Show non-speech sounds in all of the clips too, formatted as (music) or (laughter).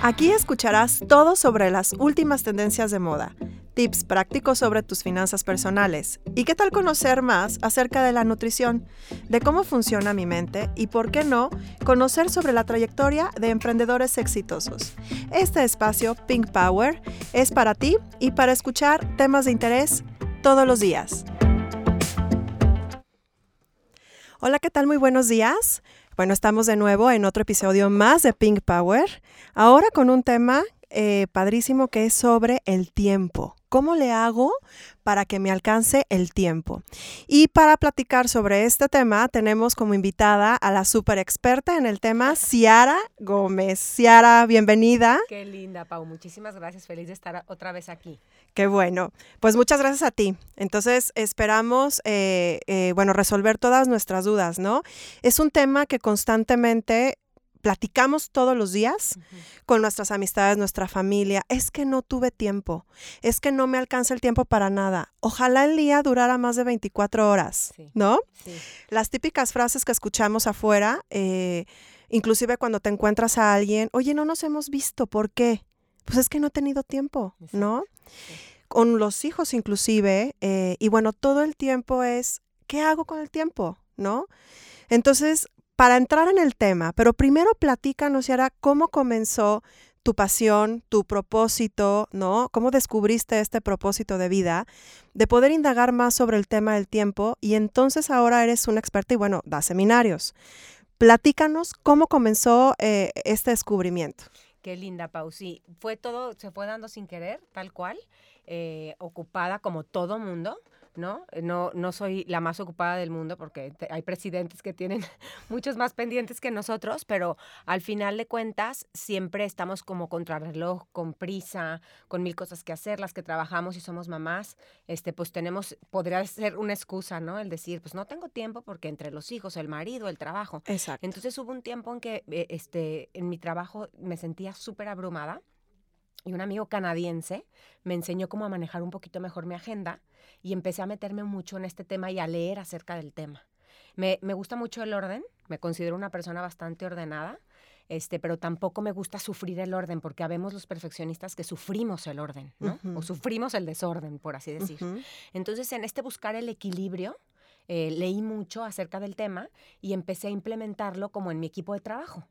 Aquí escucharás todo sobre las últimas tendencias de moda, tips prácticos sobre tus finanzas personales y qué tal conocer más acerca de la nutrición, de cómo funciona mi mente y, por qué no, conocer sobre la trayectoria de emprendedores exitosos. Este espacio, Pink Power, es para ti y para escuchar temas de interés todos los días. Hola, ¿qué tal? Muy buenos días. Bueno, estamos de nuevo en otro episodio más de Pink Power, ahora con un tema eh, padrísimo que es sobre el tiempo. ¿Cómo le hago para que me alcance el tiempo? Y para platicar sobre este tema tenemos como invitada a la super experta en el tema, Ciara Gómez. Ciara, bienvenida. Qué linda, Pau. Muchísimas gracias. Feliz de estar otra vez aquí. Qué bueno. Pues muchas gracias a ti. Entonces esperamos, eh, eh, bueno, resolver todas nuestras dudas, ¿no? Es un tema que constantemente platicamos todos los días con nuestras amistades, nuestra familia, es que no tuve tiempo, es que no me alcanza el tiempo para nada. Ojalá el día durara más de 24 horas, ¿no? Las típicas frases que escuchamos afuera, eh, inclusive cuando te encuentras a alguien, oye, no nos hemos visto, ¿por qué? Pues es que no he tenido tiempo, ¿no? Con los hijos inclusive, eh, y bueno, todo el tiempo es, ¿qué hago con el tiempo? ¿No? Entonces, para entrar en el tema, pero primero platícanos, Yara, cómo comenzó tu pasión, tu propósito, ¿no? ¿Cómo descubriste este propósito de vida? De poder indagar más sobre el tema del tiempo y entonces ahora eres una experta y bueno, da seminarios. Platícanos cómo comenzó eh, este descubrimiento. Qué linda, Pau. Sí, fue todo, se fue dando sin querer, tal cual, eh, ocupada como todo mundo. ¿No? Eh, no, no soy la más ocupada del mundo porque hay presidentes que tienen (laughs) muchos más pendientes que nosotros, pero al final de cuentas siempre estamos como contrarreloj, con prisa, con mil cosas que hacer, las que trabajamos y somos mamás, este, pues tenemos, podría ser una excusa, ¿no? El decir, pues no tengo tiempo porque entre los hijos, el marido, el trabajo. Exacto. Entonces hubo un tiempo en que eh, este, en mi trabajo me sentía súper abrumada y un amigo canadiense me enseñó cómo a manejar un poquito mejor mi agenda y empecé a meterme mucho en este tema y a leer acerca del tema. Me, gusta mucho el orden, me considero una persona bastante ordenada, este, pero tampoco me gusta sufrir el orden, porque habemos los perfeccionistas que sufrimos el orden, ¿no? O sufrimos el desorden, por así decir. Entonces, en este buscar el equilibrio, eh, leí mucho acerca del tema y empecé a implementarlo como en mi equipo de trabajo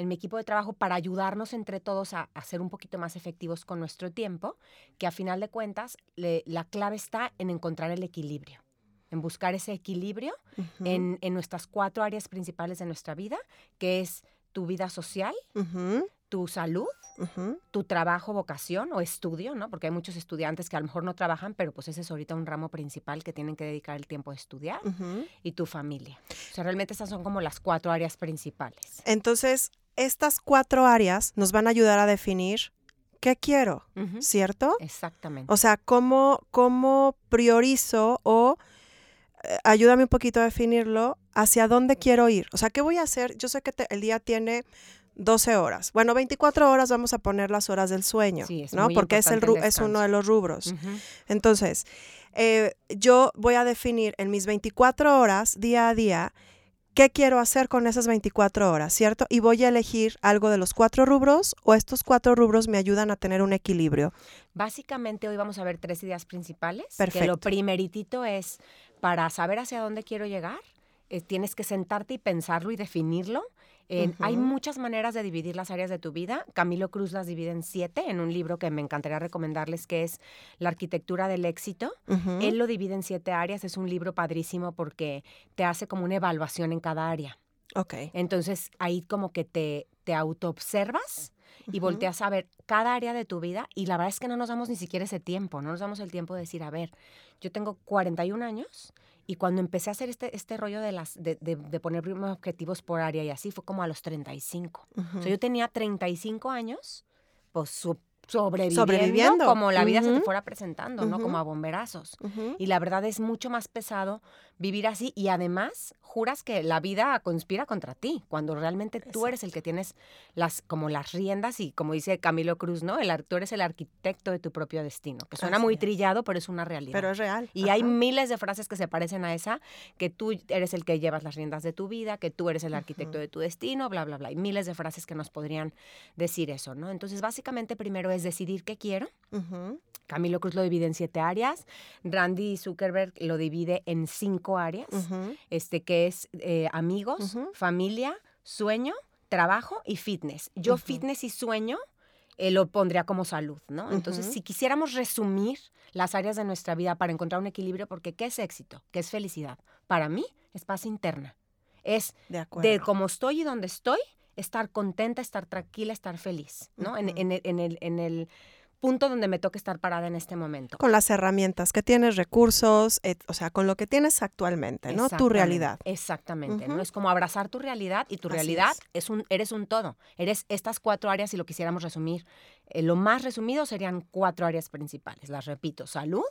en mi equipo de trabajo para ayudarnos entre todos a, ser un poquito más efectivos con nuestro tiempo, que a final de cuentas la clave está en encontrar el equilibrio en buscar ese equilibrio en, nuestras cuatro áreas principales de nuestra vida, que es tu vida social, tu salud, tu trabajo, vocación o estudio, ¿no? Porque hay muchos estudiantes que a lo mejor no trabajan, pero pues ese es ahorita un ramo principal que tienen que dedicar el tiempo a estudiar, y tu familia. O sea, realmente estas son como las cuatro áreas principales. Entonces, estas cuatro áreas nos van a ayudar a definir qué quiero, ¿cierto? Exactamente. O sea, cómo, cómo priorizo o eh, ayúdame un poquito a definirlo, hacia dónde quiero ir. O sea, ¿qué voy a hacer? Yo sé que el día tiene 12 horas. Bueno, 24 horas vamos a poner las horas del sueño, ¿no? Porque es, el, es uno de los rubros. Entonces, eh, yo voy a definir en mis 24 horas, día a día, qué quiero hacer con esas 24 horas, ¿cierto? Y voy a elegir algo de los cuatro rubros o estos cuatro rubros me ayudan a tener un equilibrio. Básicamente hoy vamos a ver tres ideas principales. Perfecto. Que lo primeritito es para saber hacia dónde quiero llegar, eh, tienes que sentarte y pensarlo y definirlo hay muchas maneras de dividir las áreas de tu vida. Camilo Cruz las divide en siete en un libro que me encantaría recomendarles que es La arquitectura del éxito. Él lo divide en siete áreas. Es un libro padrísimo porque te hace como una evaluación en cada área. Ok. Entonces ahí como que te, te autoobservas y volteas a ver cada área de tu vida y la verdad es que no nos damos ni siquiera ese tiempo, no nos damos el tiempo de decir, a ver, yo tengo 41 años y cuando empecé a hacer este, este rollo de, las, de, de, poner objetivos por área y así, fue como a los 35. O sea, yo tenía 35 años, pues sobreviviendo, Sobreviviendo. como la vida se te fuera presentando, ¿no? Ujú. Como a bomberazos. Ujú. Y la verdad es mucho más pesado vivir así y además juras que la vida conspira contra ti, cuando realmente tú eres el que tienes las como las riendas y como dice Camilo Cruz, ¿no? El, tú eres el arquitecto de tu propio destino, que suena Así muy es. trillado, pero es una realidad. Pero es real. Y hay Ajá. miles de frases que se parecen a esa, que tú eres el que llevas las riendas de tu vida, que tú eres el arquitecto de tu destino, bla, bla, bla. Hay miles de frases que nos podrían decir eso, ¿no? Entonces, básicamente, primero es decidir qué quiero. Camilo Cruz lo divide en siete áreas. Randy Zuckerberg lo divide en cinco áreas, este, que es eh, amigos, familia, sueño, trabajo y fitness. Yo fitness y sueño eh, lo pondría como salud, ¿no? Entonces, si quisiéramos resumir las áreas de nuestra vida para encontrar un equilibrio, porque ¿qué es éxito? ¿Qué es felicidad? Para mí es paz interna. Es de cómo estoy y dónde estoy, estar contenta, estar tranquila, estar feliz, ¿no? En- el, en el- en el punto donde me toca estar parada en este momento. Con las herramientas que tienes, recursos, et- o sea, con lo que tienes actualmente, ¿no? Tu Exactamente, realidad. Exactamente, ¿no? Es como abrazar tu realidad y tu Así realidad es. es. un, eres un todo. Eres estas cuatro áreas, si lo quisiéramos resumir. eh, lo más resumido serían cuatro áreas principales. Las repito, salud,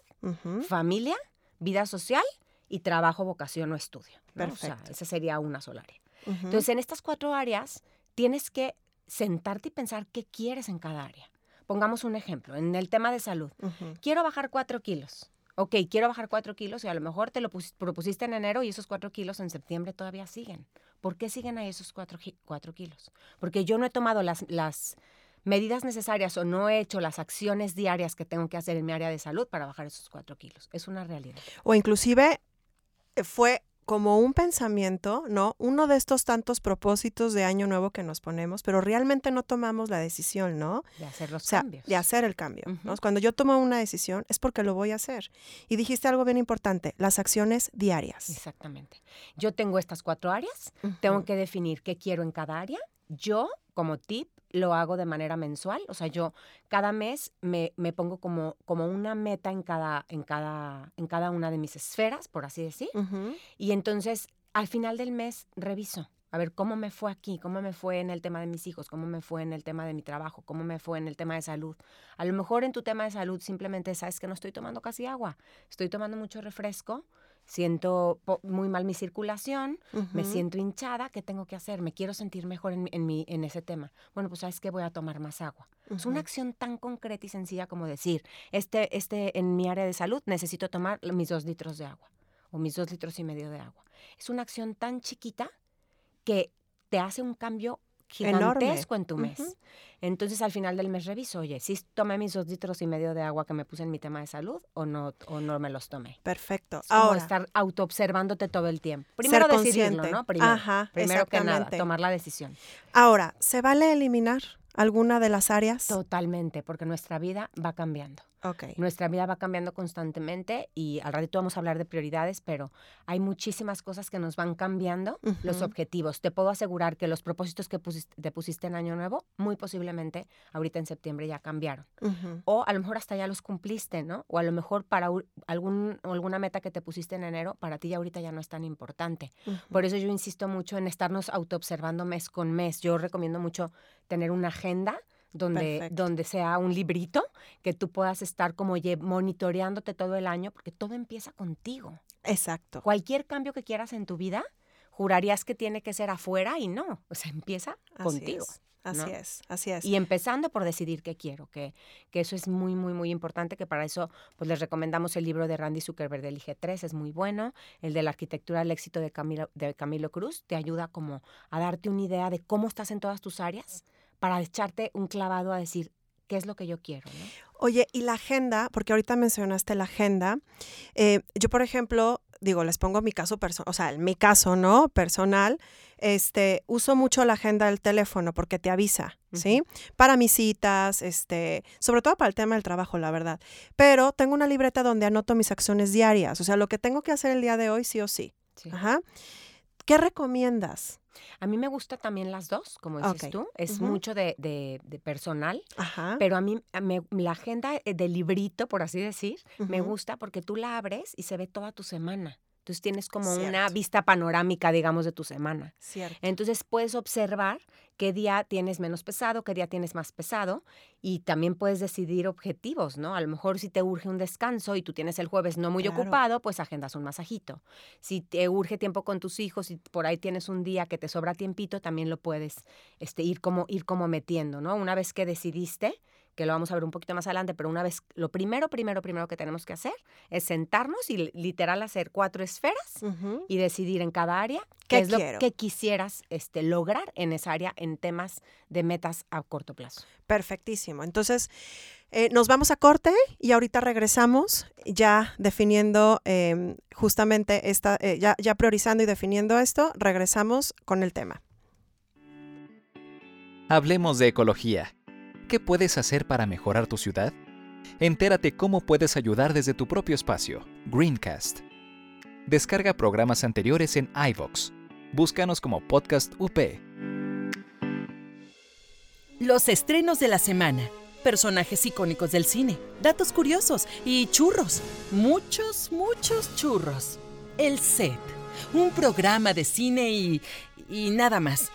familia, vida social y trabajo, vocación o estudio. ¿no? O sea, Perfecto. esa sería una sola área. Ujú. Entonces, en estas cuatro áreas, tienes que sentarte y pensar qué quieres en cada área. Pongamos un ejemplo, en el tema de salud. Quiero bajar cuatro kilos. Ok, quiero bajar cuatro kilos y a lo mejor te lo pus- propusiste en enero y esos cuatro kilos en septiembre todavía siguen. ¿Por qué siguen ahí esos cuatro, kilos? Porque yo no he tomado las, las medidas necesarias o no he hecho las acciones diarias que tengo que hacer en mi área de salud para bajar esos cuatro kilos. Es una realidad. O inclusive eh, fue como un pensamiento, ¿no? Uno de estos tantos propósitos de año nuevo que nos ponemos, pero realmente no tomamos la decisión, ¿no? De hacer los O sea, cambios. de hacer el cambio. Cuando yo tomo una decisión es porque lo voy a hacer. Y dijiste algo bien importante, las acciones diarias. Exactamente. Yo tengo estas cuatro áreas. Tengo que definir qué quiero en cada área. Yo, como tip, lo hago de manera mensual. O sea, yo cada mes me, me pongo como, como una meta en cada, en, cada, en cada una de mis esferas, por así decir. Y entonces, al final del mes, reviso. A ver, ¿cómo me fue aquí? ¿Cómo me fue en el tema de mis hijos? ¿Cómo me fue en el tema de mi trabajo? ¿Cómo me fue en el tema de salud? A lo mejor en tu tema de salud simplemente sabes que no estoy tomando casi agua. Estoy tomando mucho refresco. Siento muy mal mi circulación. Me siento hinchada, ¿qué tengo que hacer? Me quiero sentir mejor en, en, mi- en ese tema. Bueno, pues sabes que voy a tomar más agua. Es una acción tan concreta y sencilla como decir, este, este, en mi área de salud necesito tomar mis dos litros de agua o mis dos litros y medio de agua. Es una acción tan chiquita que te hace un cambio Enorme. gigantesco en tu mes. Entonces al final del mes reviso, oye, si tomé mis dos litros y medio de agua que me puse en mi tema de salud o no, o no me los tomé. Perfecto. Es Ahora, estar autoobservándote todo el tiempo. Primero ser decidirlo, consciente. ¿no? Primero, Ajá, primero que nada, tomar la decisión. ahora, ¿se vale eliminar alguna de las áreas? Totalmente, porque nuestra vida va cambiando. Ok. Nuestra vida va cambiando constantemente y al ratito vamos a hablar de prioridades, pero hay muchísimas cosas que nos van cambiando los Ujú. objetivos. Te puedo asegurar que los propósitos que pusiste, te pusiste en Año Nuevo, muy posiblemente ahorita en septiembre ya cambiaron. Ujú. O a lo mejor hasta ya los cumpliste, ¿no? O a lo mejor para algún, alguna meta que te pusiste en enero, para ti ya ahorita ya no es tan importante. Ujú. Por eso yo insisto mucho en estarnos autoobservando mes con mes. Yo recomiendo mucho tener una agenda donde, Perfecto. donde sea un librito que tú puedas estar como monitoreándote todo el año, porque todo empieza contigo. Exacto. Cualquier cambio que quieras en tu vida, jurarías que tiene que ser afuera y no. O sea, empieza Así contigo. es. Así ¿no? es, así es. Y empezando por decidir qué quiero, que, que eso es muy, muy, muy importante, que para eso pues les recomendamos el libro de Randy Zuckerberg del IG3, es muy bueno, el de la arquitectura del éxito de Camilo, de Camilo Cruz, te ayuda como a darte una idea de cómo estás en todas tus áreas para echarte un clavado a decir qué es lo que yo quiero, ¿no? Oye, y la agenda, porque ahorita mencionaste la agenda. eh, yo, por ejemplo, digo, les pongo mi caso personal, o sea, en mi caso, ¿no? Personal, este, uso mucho la agenda del teléfono porque te avisa, ¿sí? Para mis citas, este, sobre todo para el tema del trabajo, la verdad. Pero tengo una libreta donde anoto mis acciones diarias, o sea, lo que tengo que hacer el día de hoy, sí o sí. Sí. Ajá. ¿Qué recomiendas? A mí me gusta también las dos, como dices Ok. tú, es mucho de, de- de personal, Ajá. pero a mí me- la agenda eh, del librito, por así decir, me gusta porque tú la abres y se ve toda tu semana. Entonces tienes como una vista panorámica, digamos, de tu semana. Cierto. Entonces puedes observar qué día tienes menos pesado, qué día tienes más pesado y también puedes decidir objetivos, ¿no? A lo mejor si te urge un descanso y tú tienes el jueves no muy Claro. ocupado, pues agendas un masajito. Si te urge tiempo con tus hijos y por ahí tienes un día que te sobra tiempito, también lo puedes este, ir, como, ir como metiendo, ¿no? Una vez que decidiste, que lo vamos a ver un poquito más adelante, pero una vez, lo primero, primero, primero que tenemos que hacer es sentarnos y li- literal hacer cuatro esferas y decidir en cada área ¿Qué qué es quiero? lo que quisieras este, lograr en esa área en temas de metas a corto plazo. Perfectísimo. Entonces, eh, nos vamos a corte y ahorita regresamos ya definiendo em, justamente esta, eh, ya, ya priorizando y definiendo esto, regresamos con el tema. Hablemos de ecología. ¿Qué puedes hacer para mejorar tu ciudad? Entérate cómo puedes ayudar desde tu propio espacio. Greencast. Descarga programas anteriores en iVoox. Búscanos como Podcast UP. Los estrenos de la semana, personajes icónicos del cine, datos curiosos y churros. Muchos, muchos churros. El set, un programa de cine y... y nada más.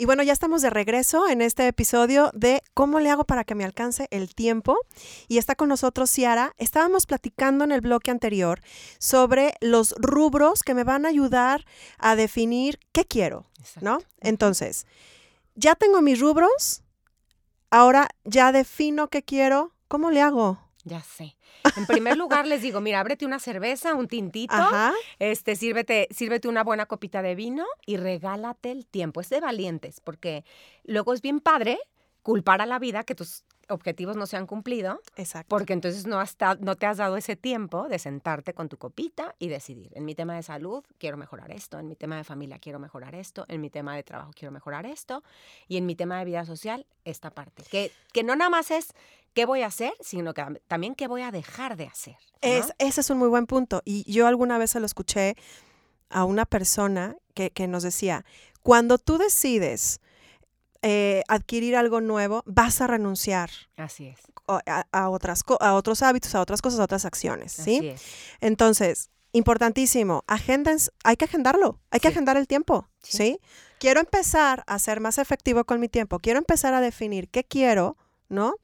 Y bueno, ya estamos de regreso en este episodio de cómo le hago para que me alcance el tiempo. Y está con nosotros Ciara. Estábamos platicando en el bloque anterior sobre los rubros que me van a ayudar a definir qué quiero, ¿no? Entonces, ya tengo mis rubros, ahora ya defino qué quiero, ¿cómo le hago? Ya sé. En primer lugar les digo, mira, ábrete una cerveza, un tintito, Ajá, este, sírvete, sírvete una buena copita de vino y regálate el tiempo. Es de valientes, porque luego es bien padre culpar a la vida que tus objetivos no se han cumplido, exacto. porque entonces no, has no te has dado ese tiempo de sentarte con tu copita y decidir. En mi tema de salud quiero mejorar esto, en mi tema de familia quiero mejorar esto, en mi tema de trabajo quiero mejorar esto, y en mi tema de vida social esta parte. Que, que no nada más es qué voy a hacer, sino que tam- también qué voy a dejar de hacer. ¿no? Es, ese es un muy buen punto. Y yo alguna vez se lo escuché a una persona que, que nos decía, cuando tú decides eh, adquirir algo nuevo, vas a renunciar Así es. a, a- otras, a otros hábitos, a otras cosas, a otras acciones, ¿sí? Así es. Entonces, importantísimo, hay que agendarlo, hay que Sí. agendar el tiempo, Sí. ¿sí? Quiero empezar a ser más efectivo con mi tiempo, quiero empezar a definir qué quiero, ¿no?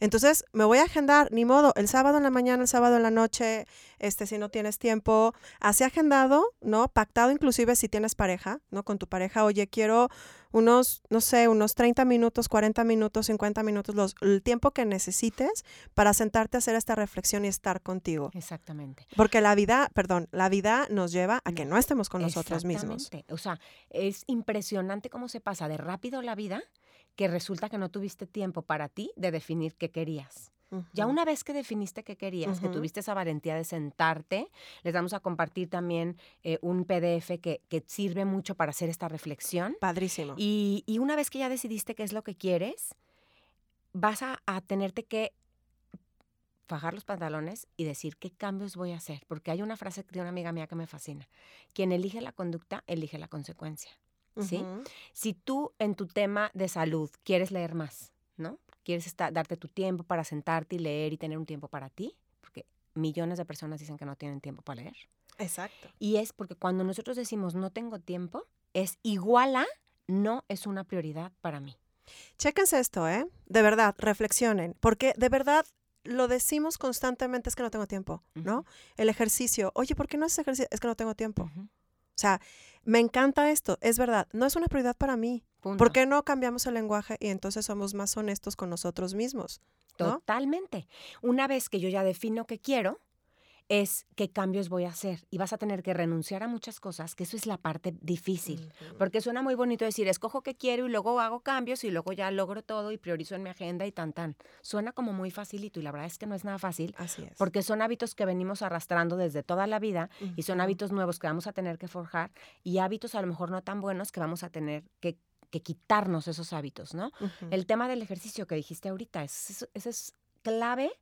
Entonces, me voy a agendar, ni modo, el sábado en la mañana, el sábado en la noche, este, si no tienes tiempo, así agendado, ¿no? Pactado inclusive si tienes pareja, ¿no? Con tu pareja, oye, quiero unos, no sé, unos 30 minutos, 40 minutos, 50 minutos, los, el tiempo que necesites para sentarte a hacer esta reflexión y estar contigo. Exactamente. Porque la vida, perdón, la vida nos lleva a que no estemos con nosotros mismos. Exactamente. O sea, es impresionante cómo se pasa de rápido la vida que resulta que no tuviste tiempo para ti de definir qué querías. Ya una vez que definiste qué querías, que tuviste esa valentía de sentarte, les vamos a compartir también eh, un PDF que, que sirve mucho para hacer esta reflexión. Padrísimo. Y, y una vez que ya decidiste qué es lo que quieres, vas a, a tenerte que fajar los pantalones y decir qué cambios voy a hacer. Porque hay una frase de una amiga mía que me fascina. Quien elige la conducta, elige la consecuencia. ¿Sí? Si tú en tu tema de salud quieres leer más, ¿no? Quieres estar- darte tu tiempo para sentarte y leer y tener un tiempo para ti, porque millones de personas dicen que no tienen tiempo para leer. Exacto. Y es porque cuando nosotros decimos no tengo tiempo, es igual a no es una prioridad para mí. Chéquense esto, ¿eh? De verdad, reflexionen, porque de verdad lo decimos constantemente, es que no tengo tiempo, ¿no? El ejercicio, oye, ¿por qué no haces ejercicio? Es que no tengo tiempo. Ujú. O sea, me encanta esto, es verdad, no es una prioridad para mí. Punto. ¿Por qué no cambiamos el lenguaje y entonces somos más honestos con nosotros mismos? no? Totalmente. Una vez que yo ya defino qué quiero, es qué cambios voy a hacer. Y vas a tener que renunciar a muchas cosas, que eso es la parte difícil. Porque suena muy bonito decir, escojo qué quiero y luego hago cambios y luego ya logro todo y priorizo en mi agenda y tan tan. Suena como muy facilito y la verdad es que no es nada fácil Así es. porque son hábitos que venimos arrastrando desde toda la vida y son hábitos nuevos que vamos a tener que forjar y hábitos a lo mejor no tan buenos que vamos a tener que, que quitarnos esos hábitos, ¿no? El tema del ejercicio que dijiste ahorita, es- eso es clave.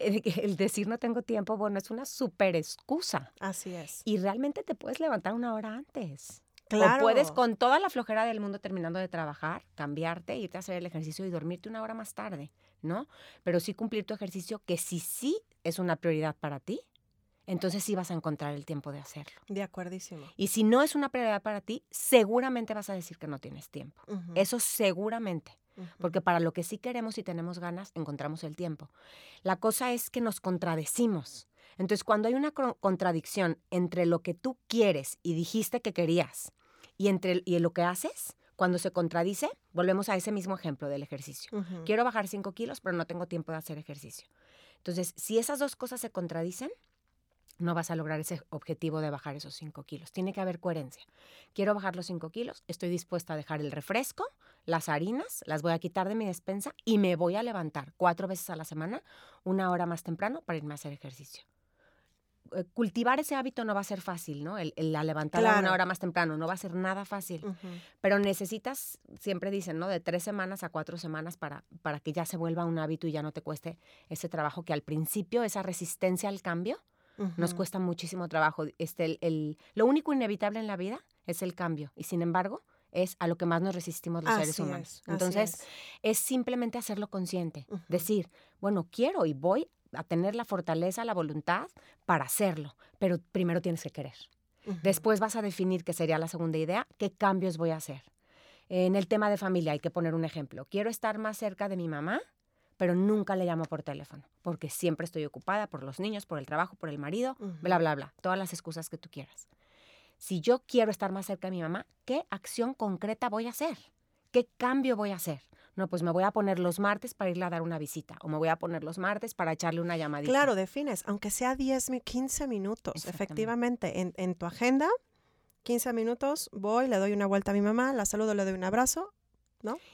El decir no tengo tiempo, bueno, es una súper excusa. Así es. Y realmente te puedes levantar una hora antes. Claro. O puedes con toda la flojera del mundo terminando de trabajar, cambiarte, irte a hacer el ejercicio y dormirte una hora más tarde, ¿no? Pero sí cumplir tu ejercicio que si sí es una prioridad para ti, entonces sí vas a encontrar el tiempo de hacerlo. De acuerdísimo. Y si no es una prioridad para ti, seguramente vas a decir que no tienes tiempo. Eso seguramente. Porque para lo que sí queremos y tenemos ganas, encontramos el tiempo. La cosa es que nos contradecimos. Entonces, cuando hay una contradicción entre lo que tú quieres y dijiste que querías y entre y lo que haces, cuando se contradice, volvemos a ese mismo ejemplo del ejercicio. Quiero bajar 5 kilos, pero no tengo tiempo de hacer ejercicio. Entonces, si esas dos cosas se contradicen, no vas a lograr ese objetivo de bajar esos 5 kilos. Tiene que haber coherencia. Quiero bajar los 5 kilos, estoy dispuesta a dejar el refresco, las harinas, las voy a quitar de mi despensa y me voy a levantar cuatro veces a la semana, una hora más temprano, para irme a hacer ejercicio. Eh, Cultivar ese hábito no va a ser fácil, ¿no? El, el- la levantada Claro. una hora más temprano no va a ser nada fácil. Pero necesitas, siempre dicen, ¿no? De tres semanas a cuatro semanas para, para que ya se vuelva un hábito y ya no te cueste ese trabajo que al principio, esa resistencia al cambio, nos cuesta muchísimo trabajo. Este, el, el- lo único inevitable en la vida es el cambio. Y sin embargo, es a lo que más nos resistimos los seres humanos. es, Entonces, es. es simplemente hacerlo consciente. Decir, bueno, quiero y voy a tener la fortaleza, la voluntad para hacerlo. Pero primero tienes que querer. Después vas a definir, que sería la segunda idea, qué cambios voy a hacer. En el tema de familia hay que poner un ejemplo. Quiero estar más cerca de mi mamá, pero nunca le llamo por teléfono, porque siempre estoy ocupada por los niños, por el trabajo, por el marido, bla, bla, bla. Todas las excusas que tú quieras. Si yo quiero estar más cerca de mi mamá, ¿qué acción concreta voy a hacer? ¿Qué cambio voy a hacer? No, pues me voy a poner los martes para irle a dar una visita o me voy a poner los martes para echarle una llamadita. Claro, defines, aunque sea 10, mi- 15 minutos, efectivamente, en, en tu agenda, 15 minutos, voy, le doy una vuelta a mi mamá, la saludo, le doy un abrazo.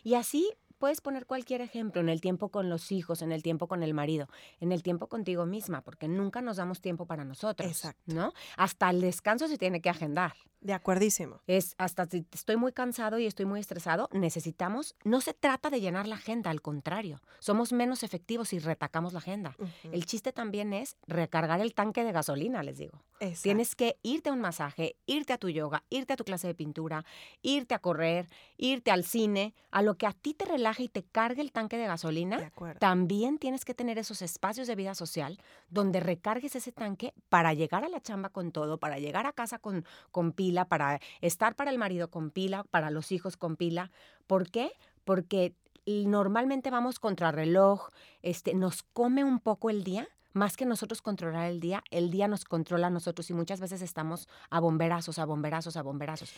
Y así puedes poner cualquier ejemplo en el tiempo con los hijos, en el tiempo con el marido, en el tiempo contigo misma, porque nunca nos damos tiempo para nosotros. Exacto. ¿No? Hasta el descanso se tiene que agendar. De acuerdísimo. Es hasta si estoy muy cansado y estoy muy estresado, necesitamos, no se trata de llenar la agenda, al contrario, somos menos efectivos si retacamos la agenda. El chiste también es recargar el tanque de gasolina, les digo. Exacto. Tienes que irte a un masaje, irte a tu yoga, irte a tu clase de pintura, irte a correr, irte al cine, a lo que a ti te relaje y te cargue el tanque de gasolina. También tienes que tener esos espacios de vida social donde recargues ese tanque para llegar a la chamba con todo, para llegar a casa con, con pila, para estar para el marido con pila, para los hijos con pila. ¿Por qué? Porque normalmente vamos contra reloj, este, nos come un poco el día. Más que nosotros controlar el día, el día nos controla a nosotros y muchas veces estamos a bomberazos, a bomberazos, a bomberazos.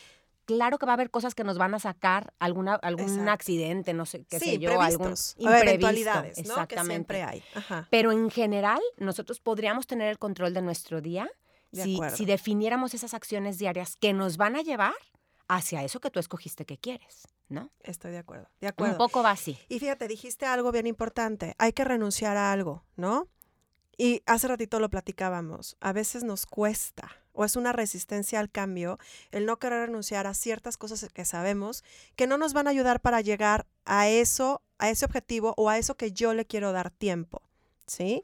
Claro que va a haber cosas que nos van a sacar alguna, algún Exacto. accidente, no sé qué sí, sé yo, algún imprevisto. eventualidades, ¿no? Que Exactamente. siempre hay. Ajá. Pero en general, nosotros podríamos tener el control de nuestro día De si, acuerdo. si definiéramos esas acciones diarias que nos van a llevar hacia eso que tú escogiste que quieres, ¿no? Estoy de acuerdo. De acuerdo. Un poco va así. Y fíjate, dijiste algo bien importante. Hay que renunciar a algo, ¿no? Y hace ratito lo platicábamos. A veces nos cuesta o es una resistencia al cambio el no querer renunciar a ciertas cosas que sabemos que no nos van a ayudar para llegar a eso, a ese objetivo o a eso que yo le quiero dar tiempo, ¿sí?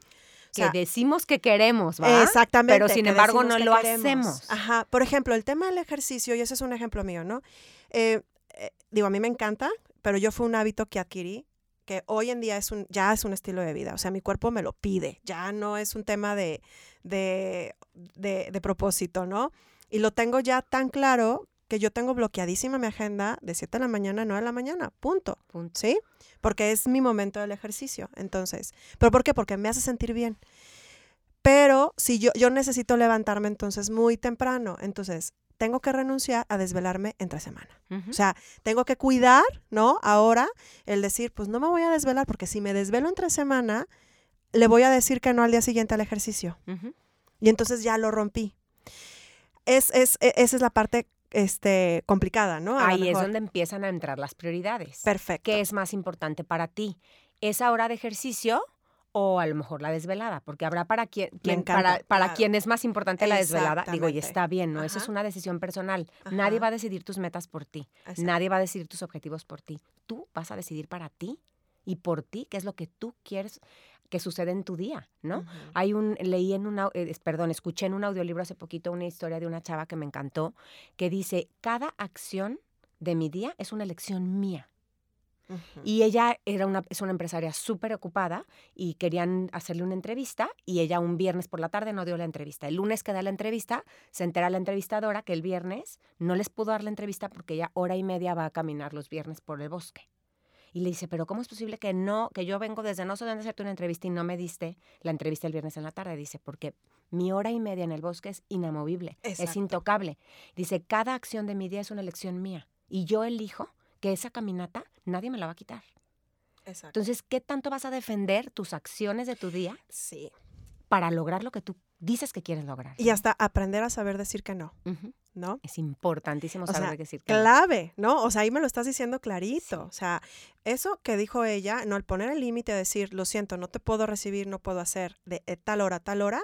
O sea, que decimos que queremos, ¿va? Exactamente. Pero sin embargo no lo queremos. hacemos. Ajá. Por ejemplo, el tema del ejercicio, y ese es un ejemplo mío, ¿no? Eh, eh, digo, a mí me encanta, pero yo fue un hábito que adquirí que hoy en día es un, ya es un estilo de vida. O sea, mi cuerpo me lo pide. Ya no es un tema de, de, de, de propósito, ¿no? Y lo tengo ya tan claro que yo tengo bloqueadísima mi agenda de 7 de la mañana a 9 de la mañana. Punto. Punto. ¿Sí? Porque es mi momento del ejercicio. Entonces, ¿pero por qué? Porque me hace sentir bien. Pero si yo, yo necesito levantarme entonces muy temprano, entonces tengo que renunciar a desvelarme entre semana. Ujú. O sea, tengo que cuidar, ¿no? Ahora el decir, pues no me voy a desvelar porque si me desvelo entre semana, le voy a decir que no al día siguiente al ejercicio. Ujú. Y entonces ya lo rompí. Es, es, e- esa es la parte este, complicada, ¿no? A Ahí es donde empiezan a entrar las prioridades. Perfecto. ¿Qué es más importante para ti? ¿Esa hora de ejercicio o a lo mejor la desvelada? Porque habrá para quien, para, para claro. quien es más importante la desvelada. Digo, y está bien, ¿no? Esa es una decisión personal. Nadie va a decidir tus metas por ti. Exacto. Nadie va a decidir tus objetivos por ti. Tú vas a decidir para ti y por ti qué es lo que tú quieres que suceda en tu día, ¿no? Hay un, leí en un, au- eh, perdón, escuché en un audiolibro hace poquito una historia de una chava que me encantó, que dice, cada acción de mi día es una elección mía. Y ella era una, es una empresaria súper ocupada y querían hacerle una entrevista y ella un viernes por la tarde no dio la entrevista. El lunes que da la entrevista, se entera la entrevistadora que el viernes no les pudo dar la entrevista porque ella hora y media va a caminar los viernes por el bosque. Y le dice, pero ¿cómo es posible que no, que yo vengo desde no sé dónde hacerte una entrevista y no me diste la entrevista el viernes en la tarde? Dice, porque mi hora y media en el bosque es inamovible, es intocable. Dice, cada acción de mi día es una elección mía y yo elijo que esa caminata nadie me la va a quitar. Exacto. Entonces, ¿qué tanto vas a defender tus acciones de tu día Sí. para lograr lo que tú dices que quieres lograr? Y hasta aprender a saber decir que no. ¿no? Es importantísimo O saber sea, decir que no. Clave, ¿no? O sea, ahí me lo estás diciendo clarito. O sea, eso que dijo ella, no, el poner el límite, decir, lo siento, no te puedo recibir, no puedo hacer de eh, tal hora a tal hora.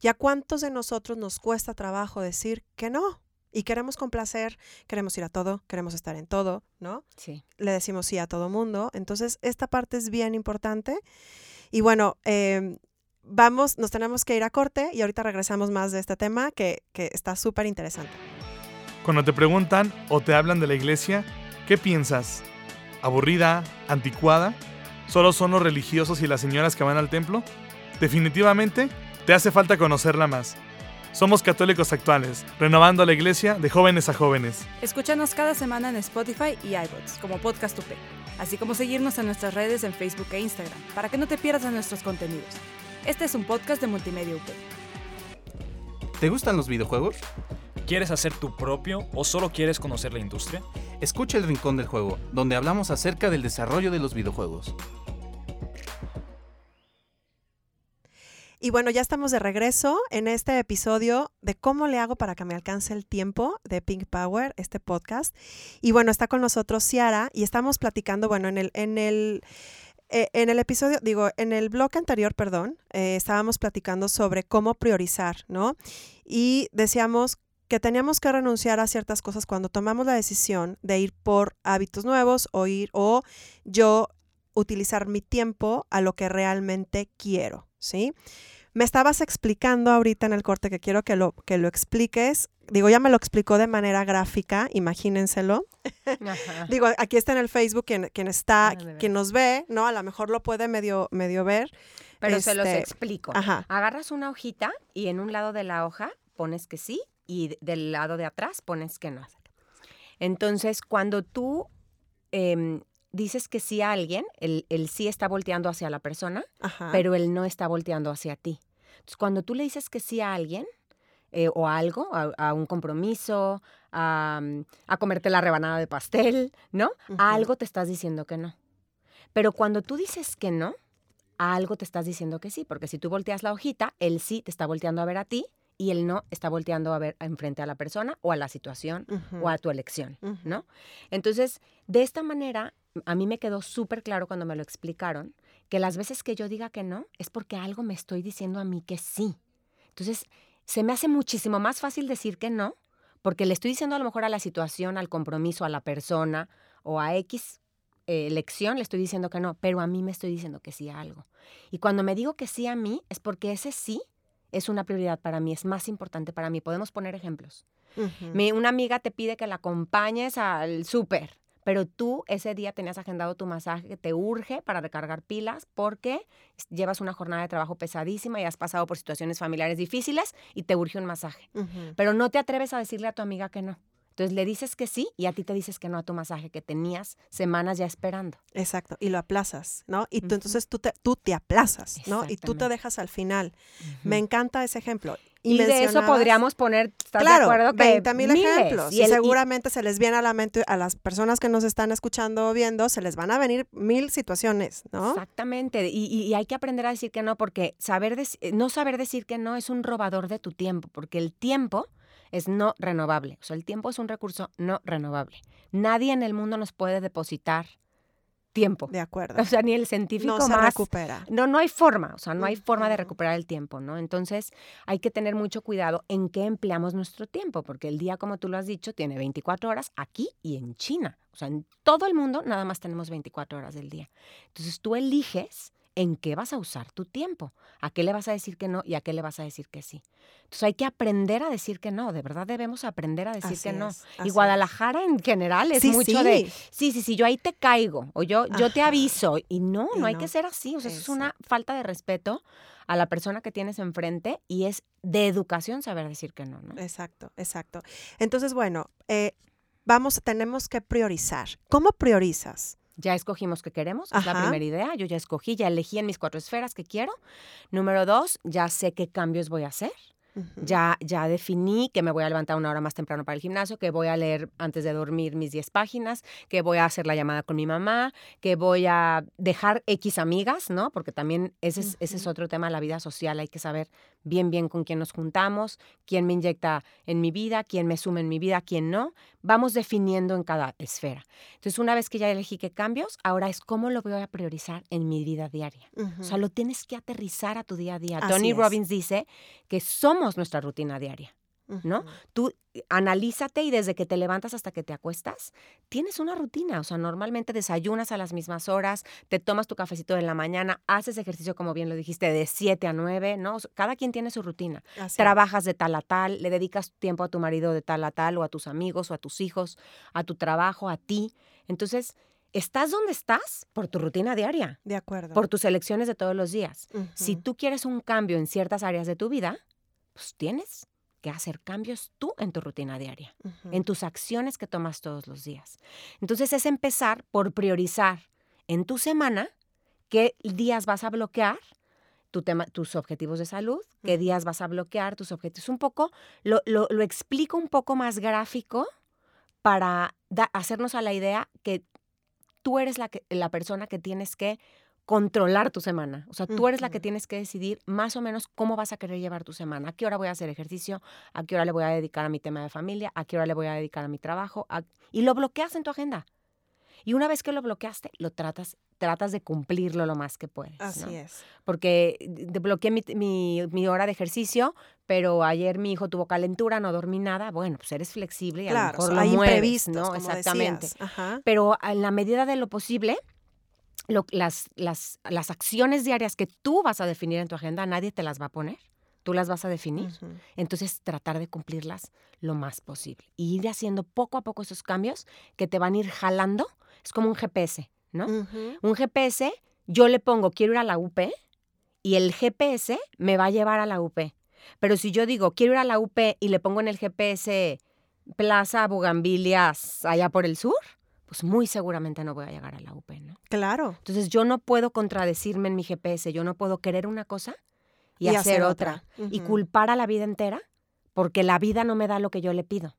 ¿Y a cuántos de nosotros nos cuesta trabajo decir que no? Y queremos complacer, queremos ir a todo, queremos estar en todo, ¿no? Sí. le decimos sí a todo mundo. Entonces, esta parte es bien importante. Y bueno, eh, vamos, nos tenemos que ir a corte y ahorita regresamos más de este tema que, que está súper interesante. Cuando te preguntan o te hablan de la iglesia, ¿qué piensas? ¿Aburrida? ¿Anticuada? ¿Solo son los religiosos y las señoras que van al templo? Definitivamente, te hace falta conocerla más. Somos católicos actuales, renovando la iglesia de jóvenes a jóvenes. Escúchanos cada semana en Spotify y iBots como Podcast UP, así como seguirnos en nuestras redes en Facebook e Instagram para que no te pierdas de nuestros contenidos. Este es un podcast de Multimedia UP. ¿Te gustan los videojuegos? ¿Quieres hacer tu propio o solo quieres conocer la industria? Escucha El Rincón del Juego, donde hablamos acerca del desarrollo de los videojuegos. Y bueno, ya estamos de regreso en este episodio de cómo le hago para que me alcance el tiempo de Pink Power, este podcast. Y bueno, está con nosotros Ciara y estamos platicando, bueno, en el, en el, eh, en el episodio, digo, en el blog anterior, perdón, eh, estábamos platicando sobre cómo priorizar, ¿no? Y decíamos que teníamos que renunciar a ciertas cosas cuando tomamos la decisión de ir por hábitos nuevos o ir o yo utilizar mi tiempo a lo que realmente quiero, ¿sí? Me estabas explicando ahorita en el corte que quiero que lo, que lo expliques. Digo, ya me lo explicó de manera gráfica, imagínenselo. (laughs) Digo, aquí está en el Facebook quien, quien está, Ah, quien nos ve, ¿no? A lo mejor lo puede medio, medio ver. Pero se los Este, explico. Ajá. Agarras una hojita y en un lado de la hoja pones que sí y del lado de atrás pones que no. Entonces, cuando tú em, dices que sí a alguien, el, el sí está volteando hacia la persona, Ajá. pero el no está volteando hacia ti. Entonces, cuando tú le dices que sí a alguien eh, o a algo, a, a un compromiso, a, mm, a comerte la rebanada de pastel, ¿no? A algo te estás diciendo que no. Pero cuando tú dices que no, a algo te estás diciendo que sí, porque si tú volteas la hojita, el sí te está volteando a ver a ti y el no está volteando a ver enfrente a la persona o a la situación o a tu elección. ¿no? Entonces, de esta manera, a mí me quedó súper claro cuando me lo explicaron, que las veces que yo diga que no, es porque algo me estoy diciendo a mí que sí. Entonces, se me hace muchísimo más fácil decir que no, porque le estoy diciendo a lo mejor a la situación, al compromiso, a la persona o a X eh, elección, le estoy diciendo que no, pero a mí me estoy diciendo que sí a algo. Y cuando me digo que sí a mí, es porque ese sí es una prioridad para mí, es más importante para mí. Podemos poner ejemplos. Mi- una amiga te pide que la acompañes al súper, pero tú ese día tenías agendado tu masaje que te urge para recargar pilas porque llevas una jornada de trabajo pesadísima y has pasado por situaciones familiares difíciles y te urge un masaje. Pero no te atreves a decirle a tu amiga que no. Entonces le dices que sí y a ti te dices que no a tu masaje que tenías semanas ya esperando. Exacto, y lo aplazas, ¿no? Y tú entonces tú te, tú te aplazas, ¿no? Y tú te dejas al final. Me encanta ese ejemplo. Y, de eso podríamos poner, ¿estás claro, de acuerdo? Que 20 mil ejemplos. Y Y, el- y- seguramente se les viene a la mente a las personas que nos están escuchando o viendo, se les van a venir mil situaciones, ¿no? Exactamente, y, hay que aprender a decir que no, porque saber eh, no saber decir que no es un robador de tu tiempo, porque el tiempo es no renovable, o sea, el tiempo es un recurso no renovable. Nadie en el mundo nos puede depositar tiempo, De acuerdo. o sea, ni el científico No se más. recupera. No, no hay forma, o sea, no hay forma de recuperar el tiempo, ¿no? Entonces hay que tener mucho cuidado en qué empleamos nuestro tiempo, porque el día, como tú lo has dicho, tiene 24 horas aquí y en China. O sea, en todo el mundo nada más tenemos 24 horas del día. Entonces tú eliges en qué vas a usar tu tiempo, a qué le vas a decir que no y a qué le vas a decir que sí. Entonces hay que aprender a decir que no, de verdad debemos aprender a decir Así que no. es, y Guadalajara en general es Sí, mucho de, sí. sí, sí, sí, yo ahí te caigo o yo, yo te aviso. Y no, Y no hay no. que ser así, o sea, eso es una falta de respeto a la persona que tienes enfrente y es de educación saber decir que no, ¿no? Exacto, exacto. Entonces, bueno, eh, vamos, tenemos que priorizar. ¿Cómo priorizas? Ya escogimos qué queremos, es la primera idea. Yo ya escogí, ya elegí en mis cuatro esferas que quiero. Número dos, ya sé qué cambios voy a hacer. Ya, ya definí que me voy a levantar una hora más temprano para el gimnasio, que voy a leer antes de dormir mis 10 páginas, que voy a hacer la llamada con mi mamá, que voy a dejar X amigas, ¿no? Porque también ese es, ese es otro tema, la vida social. Hay que saber bien, bien con quién nos juntamos, quién me inyecta en mi vida, quién me suma en mi vida, quién no. Vamos definiendo en cada esfera. Entonces, una vez que ya elegí qué cambios, ahora es cómo lo voy a priorizar en mi vida diaria. O sea, lo tienes que aterrizar a tu día a día. Así Tony es. Robbins dice que somos nuestra rutina diaria. ¿No? Tú eh, analízate y desde que te levantas hasta que te acuestas, tienes una rutina. O sea, normalmente desayunas a las mismas horas, te tomas tu cafecito en la mañana, haces ejercicio, como bien lo dijiste, de 7 a 9, ¿no? O sea, cada quien tiene su rutina. Así es. Trabajas de tal a tal, le dedicas tiempo a tu marido de tal a tal, o a tus amigos, o a tus hijos, a tu trabajo, a ti. Entonces, estás donde estás por tu rutina diaria, De acuerdo. por tus elecciones de todos los días. Si tú quieres un cambio en ciertas áreas de tu vida, pues tienes que hacer cambios tú en tu rutina diaria, en tus acciones que tomas todos los días. Entonces es empezar por priorizar en tu semana qué días vas a bloquear tu tema, tus objetivos de salud, qué días vas a bloquear tus objetivos. Un poco, lo, lo- lo explico un poco más gráfico para da- hacernos a la idea que tú eres la, que- la persona que tienes que controlar tu semana. O sea, tú eres la que tienes que decidir más o menos cómo vas a querer llevar tu semana. A qué hora voy a hacer ejercicio, a qué hora le voy a dedicar a mi tema de familia, a qué hora le voy a dedicar a mi trabajo. a- Y lo bloqueas en tu agenda. Y una vez que lo bloqueaste, lo tratas, tratas de cumplirlo lo más que puedes. ¿no? Así es. Porque de- bloqueé mi, mi- mi hora de ejercicio, pero ayer mi hijo tuvo calentura, no dormí nada. Bueno, pues eres flexible y a lo Claro, mejor lo hay mueves, imprevistos, ¿no? como Exactamente. decías. Ajá. Pero en la medida de lo posible, lo- las, las, las acciones diarias que tú vas a definir en tu agenda, nadie te las va a poner. Tú las vas a definir. Entonces, tratar de cumplirlas lo más posible. Y ir haciendo poco a poco esos cambios que te van a ir jalando. Es como un GPS, ¿no? Un GPS, yo le pongo, quiero ir a la UP, y el GPS me va a llevar a la UP. Pero si yo digo, quiero ir a la UP y le pongo en el GPS Plaza Bugambilias allá por el sur, pues muy seguramente no voy a llegar a la UP, ¿no? Claro. Entonces yo no puedo contradecirme en mi GPS, yo no puedo querer una cosa y, Y hacer, hacer otra. otra. Y culpar a la vida entera porque la vida no me da lo que yo le pido.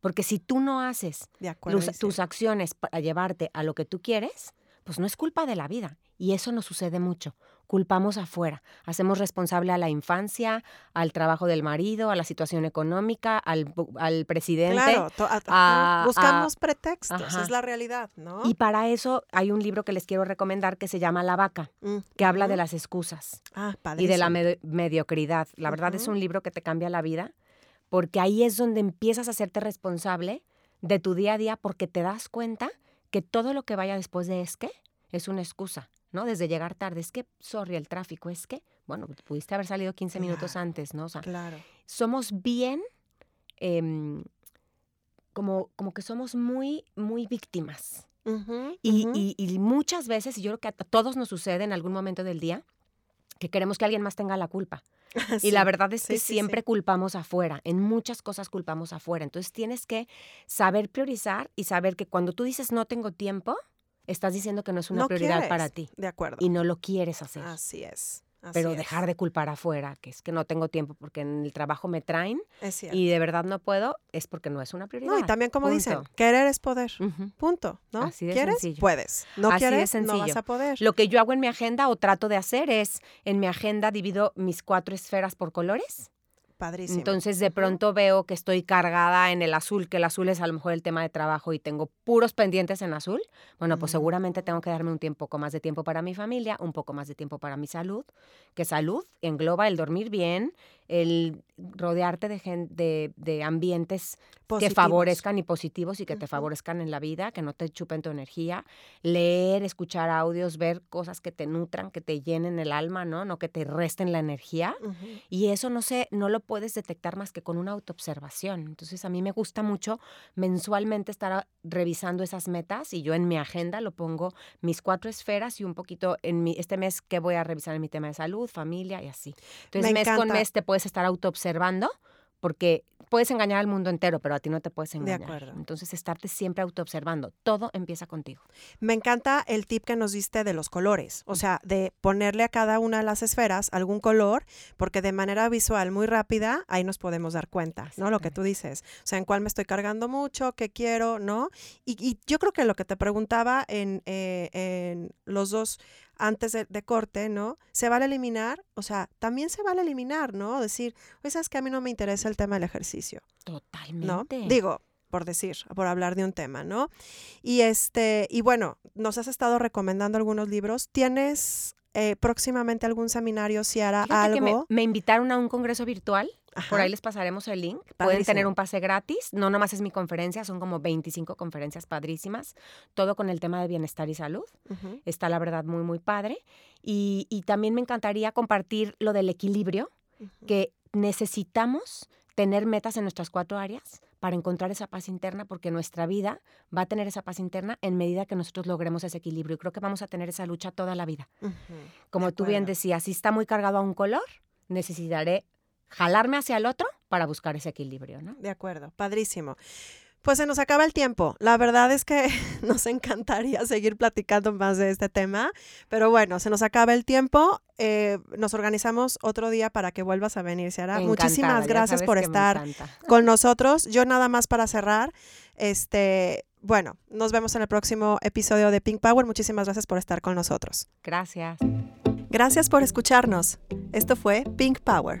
Porque si tú no haces los- tus acciones para llevarte a lo que tú quieres, pues no es culpa de la vida. Y eso nos sucede mucho. Culpamos afuera. Hacemos responsable a la infancia, al trabajo del marido, a la situación económica, al, al presidente. Claro, to- a- buscamos pretextos, ajá. es la realidad, ¿no? Y para eso hay un libro que les quiero recomendar que se llama La vaca, Mm, que habla de las excusas Ah, y de la med- mediocridad. La verdad es un libro que te cambia la vida, porque ahí es donde empiezas a hacerte responsable de tu día a día, porque te das cuenta que todo lo que vaya después de es que es una excusa, ¿no? Desde llegar tarde, es que, sorry, el tráfico, es que, bueno, pudiste haber salido 15 minutos antes, ¿no? O sea, Claro. somos bien, em, como, como que somos muy, muy víctimas. Y, ujú. y- y muchas veces, y yo creo que a todos nos sucede en algún momento del día, que queremos que alguien más tenga la culpa. (laughs) Y la verdad es que sí, sí, sí. siempre culpamos afuera, en muchas cosas culpamos afuera. Entonces tienes que saber priorizar y saber que cuando tú dices no tengo tiempo, estás diciendo que no es una No prioridad para ti De acuerdo. y no lo quieres hacer. Así es. así Pero es. dejar de culpar afuera, que es que no tengo tiempo porque en el trabajo me traen y de verdad no puedo, es porque no es una prioridad. No, y también como dicen, querer es poder. Punto, ¿no? Así de ¿Quieres? sencillo. Puedes. No Así de quieres, no vas a poder. Lo que yo hago en mi agenda o trato de hacer es, en mi agenda divido mis cuatro esferas por colores. Padrísimo. Entonces de pronto veo que estoy cargada en el azul, que el azul es a lo mejor el tema de trabajo y tengo puros pendientes en azul. Bueno, pues seguramente tengo que darme un tiempo poco más de tiempo para mi familia, un poco más de tiempo para mi salud, que salud engloba el dormir bien, el rodearte de, de, de ambientes que favorezcan y positivos y que te favorezcan en la vida, que no te chupen tu energía, leer, escuchar audios, ver cosas que te nutran, que te llenen el alma, ¿no? No que te resten la energía. Y eso no sé, no lo puedes detectar más que con una autoobservación. Entonces a mí me gusta mucho mensualmente estar revisando esas metas y yo en mi agenda lo pongo mis cuatro esferas y un poquito en mi, este mes que voy a revisar en mi tema de salud, familia y así. Entonces Me mes con mes te puedes estar autoobservando porque puedes engañar al mundo entero, pero a ti no te puedes De engañar. acuerdo. Entonces estarte siempre autoobservando. Todo empieza contigo. Me encanta el tip que nos diste de los colores, o sea, de ponerle a cada una de las esferas algún color, porque de manera visual muy rápida ahí nos podemos dar cuenta, ¿no? Lo que tú dices, o sea, en cuál me estoy cargando mucho, qué quiero, ¿no? Y, y yo creo que lo que te preguntaba en, eh, en los dos antes de, de corte, ¿no? ¿Se vale eliminar? O sea, también se vale eliminar, ¿no? Decir, oye, sabes que a mí no me interesa el tema del ejercicio. ¿no? Totalmente. Digo, por decir, por hablar de un tema, ¿no? Y este, y bueno, nos has estado recomendando algunos libros. ¿Tienes eh, próximamente algún seminario si hará Fíjate que me, algo? me invitaron a un congreso virtual. Por Ajá. ahí les pasaremos el link. Pueden Padrísimo. tener un pase gratis. No nomás es mi conferencia, son como 25 conferencias padrísimas. Todo con el tema de bienestar y salud. Ujú. Está la verdad muy, muy padre. Y, y también me encantaría compartir lo del equilibrio, que necesitamos tener metas en nuestras cuatro áreas para encontrar esa paz interna, porque nuestra vida va a tener esa paz interna en medida que nosotros logremos ese equilibrio. Y creo que vamos a tener esa lucha toda la vida. Ujú. Como De tú bien decías, si está muy cargado a un color, necesitaré jalarme hacia el otro para buscar ese equilibrio, ¿no? De acuerdo, padrísimo. Pues se nos acaba el tiempo. La verdad es que (laughs) nos encantaría seguir platicando más de este tema, pero bueno, se nos acaba el tiempo. Eh, nos organizamos otro día para que vuelvas a venir, Sara. Muchísimas gracias por estar con nosotros. Yo nada más para cerrar, este, bueno, nos vemos en el próximo episodio de Pink Power. Muchísimas gracias por estar con nosotros. Gracias. Gracias por escucharnos. Esto fue Pink Power.